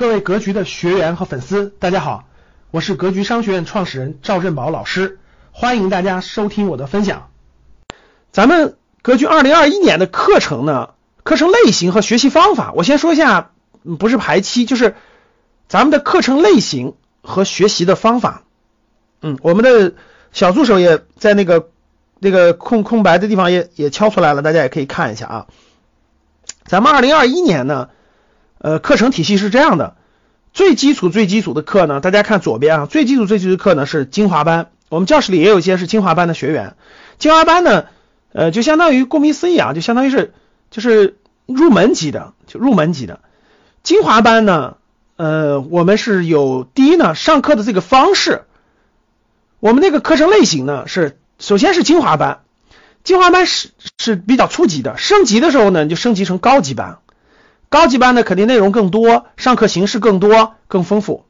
各位格局的学员和粉丝，大家好，我是格局商学院创始人赵振宝老师，欢迎大家收听我的分享。咱们格局二零二一年的课程呢，课程类型和学习方法，我先说一下，不是排期，就是咱们的课程类型和学习的方法。嗯，我们的小助手也在那个那个空空白的地方也也敲出来了，大家也可以看一下啊。咱们二零二一年呢。呃，课程体系是这样的，最基础最基础的课呢，大家看左边啊，最基础最基础的课呢是精华班，我们教室里也有一些是精华班的学员。精华班呢，呃，就相当于顾名思义啊，就相当于是就是入门级的，就入门级的。精华班呢，呃，我们是有第一呢，上课的这个方式，我们那个课程类型呢是，首先是精华班，精华班是是比较初级的，升级的时候呢就升级成高级班。高级班呢，肯定内容更多，上课形式更多、更丰富。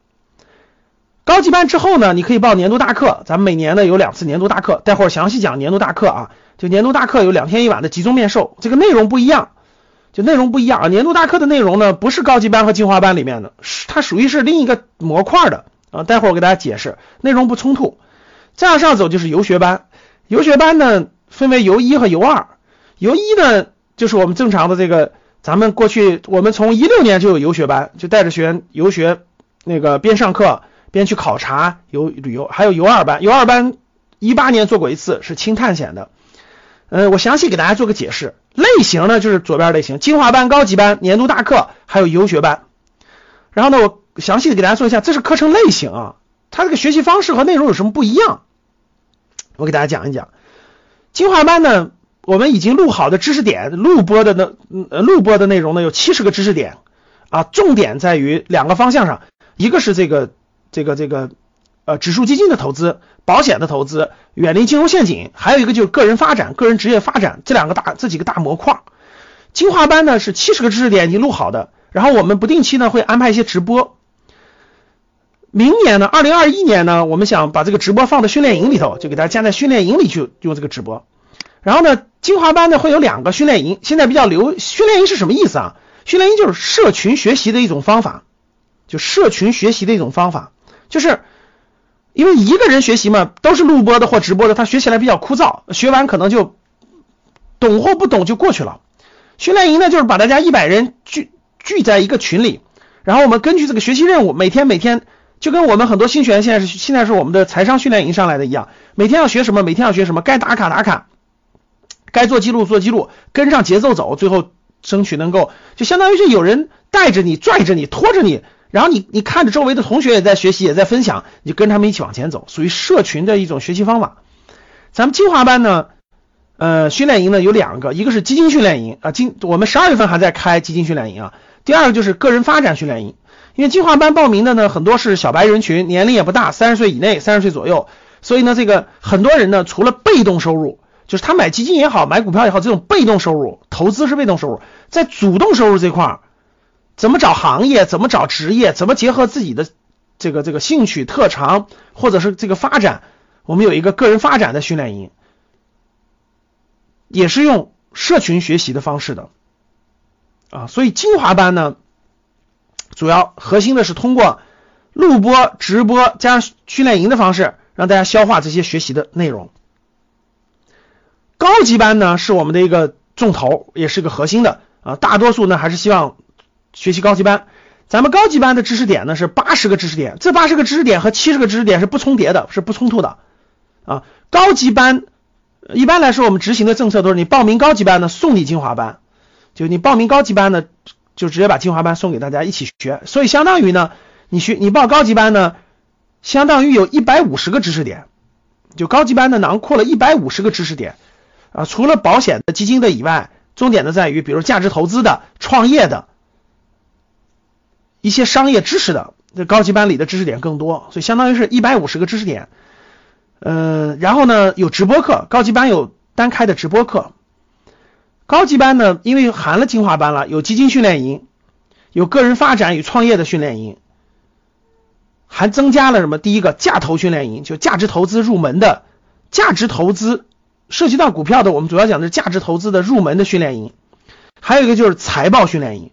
高级班之后呢，你可以报年度大课，咱们每年呢有两次年度大课，待会儿详细讲年度大课啊。就年度大课有两天一晚的集中面授，这个内容不一样，就内容不一样啊。年度大课的内容呢，不是高级班和精华班里面的，是它属于是另一个模块的啊。待会儿我给大家解释，内容不冲突。再往上走就是游学班，游学班呢分为游一和游二，游一呢就是我们正常的这个。咱们过去，我们从一六年就有游学班，就带着学员游学，那个边上课边去考察游旅游，还有游二班。游二班一八年做过一次，是轻探险的。呃，我详细给大家做个解释。类型呢，就是左边类型：精华班、高级班、年度大课，还有游学班。然后呢，我详细的给大家说一下，这是课程类型啊，它这个学习方式和内容有什么不一样？我给大家讲一讲。精华班呢。我们已经录好的知识点，录播的那呃录播的内容呢有七十个知识点啊，重点在于两个方向上，一个是这个这个这个呃指数基金的投资、保险的投资、远离金融陷阱，还有一个就是个人发展、个人职业发展这两个大这几个大模块。精华班呢是七十个知识点已经录好的，然后我们不定期呢会安排一些直播。明年呢，二零二一年呢，我们想把这个直播放到训练营里头，就给大家加在训练营里去用这个直播。然后呢，精华班呢会有两个训练营，现在比较流。训练营是什么意思啊？训练营就是社群学习的一种方法，就社群学习的一种方法，就是因为一个人学习嘛，都是录播的或直播的，他学起来比较枯燥，学完可能就懂或不懂就过去了。训练营呢，就是把大家一百人聚聚在一个群里，然后我们根据这个学习任务，每天每天就跟我们很多新学员现在是现在是我们的财商训练营上来的一样，每天要学什么，每天要学什么，该打卡打卡。该做记录做记录，跟上节奏走，最后争取能够就相当于是有人带着你、拽着你、拖着你，然后你你看着周围的同学也在学习、也在分享，你就跟他们一起往前走，属于社群的一种学习方法。咱们精华班呢，呃，训练营呢有两个，一个是基金训练营啊，今我们十二月份还在开基金训练营啊。第二个就是个人发展训练营，因为精华班报名的呢很多是小白人群，年龄也不大，三十岁以内，三十岁左右，所以呢这个很多人呢除了被动收入。就是他买基金也好，买股票也好，这种被动收入，投资是被动收入，在主动收入这块儿，怎么找行业，怎么找职业，怎么结合自己的这个这个兴趣特长，或者是这个发展，我们有一个个人发展的训练营，也是用社群学习的方式的啊，所以精华班呢，主要核心的是通过录播、直播加训练营的方式，让大家消化这些学习的内容。高级班呢是我们的一个重头，也是个核心的啊。大多数呢还是希望学习高级班。咱们高级班的知识点呢是八十个知识点，这八十个知识点和七十个知识点是不重叠的，是不冲突的啊。高级班一般来说我们执行的政策都是你报名高级班呢送你精华班，就你报名高级班呢就直接把精华班送给大家一起学。所以相当于呢你学你报高级班呢，相当于有一百五十个知识点，就高级班呢囊括了一百五十个知识点。啊，除了保险的、基金的以外，重点的在于，比如价值投资的、创业的一些商业知识的，这高级班里的知识点更多，所以相当于是一百五十个知识点。嗯，然后呢，有直播课，高级班有单开的直播课。高级班呢，因为含了精华班了，有基金训练营，有个人发展与创业的训练营，还增加了什么？第一个价投训练营，就价值投资入门的价值投资。涉及到股票的，我们主要讲的是价值投资的入门的训练营，还有一个就是财报训练营。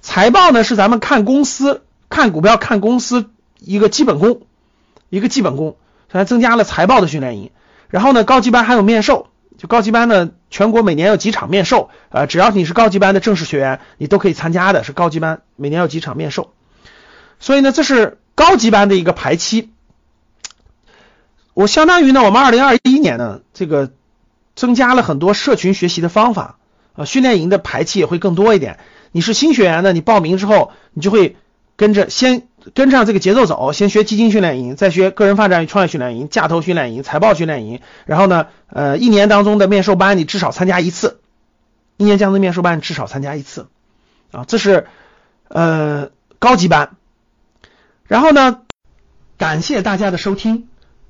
财报呢是咱们看公司看股票看公司一个基本功，一个基本功，还增加了财报的训练营。然后呢，高级班还有面授，就高级班呢，全国每年有几场面授，呃，只要你是高级班的正式学员，你都可以参加的，是高级班，每年有几场面授。所以呢，这是高级班的一个排期。我相当于呢，我们二零二一年呢，这个增加了很多社群学习的方法，啊，训练营的排期也会更多一点。你是新学员呢，你报名之后，你就会跟着先跟上这个节奏走，先学基金训练营，再学个人发展与创业训练营、架头训练营、财报训练营，然后呢，呃，一年当中的面授班你至少参加一次，一年将的面授班至少参加一次，啊，这是呃高级班。然后呢，感谢大家的收听。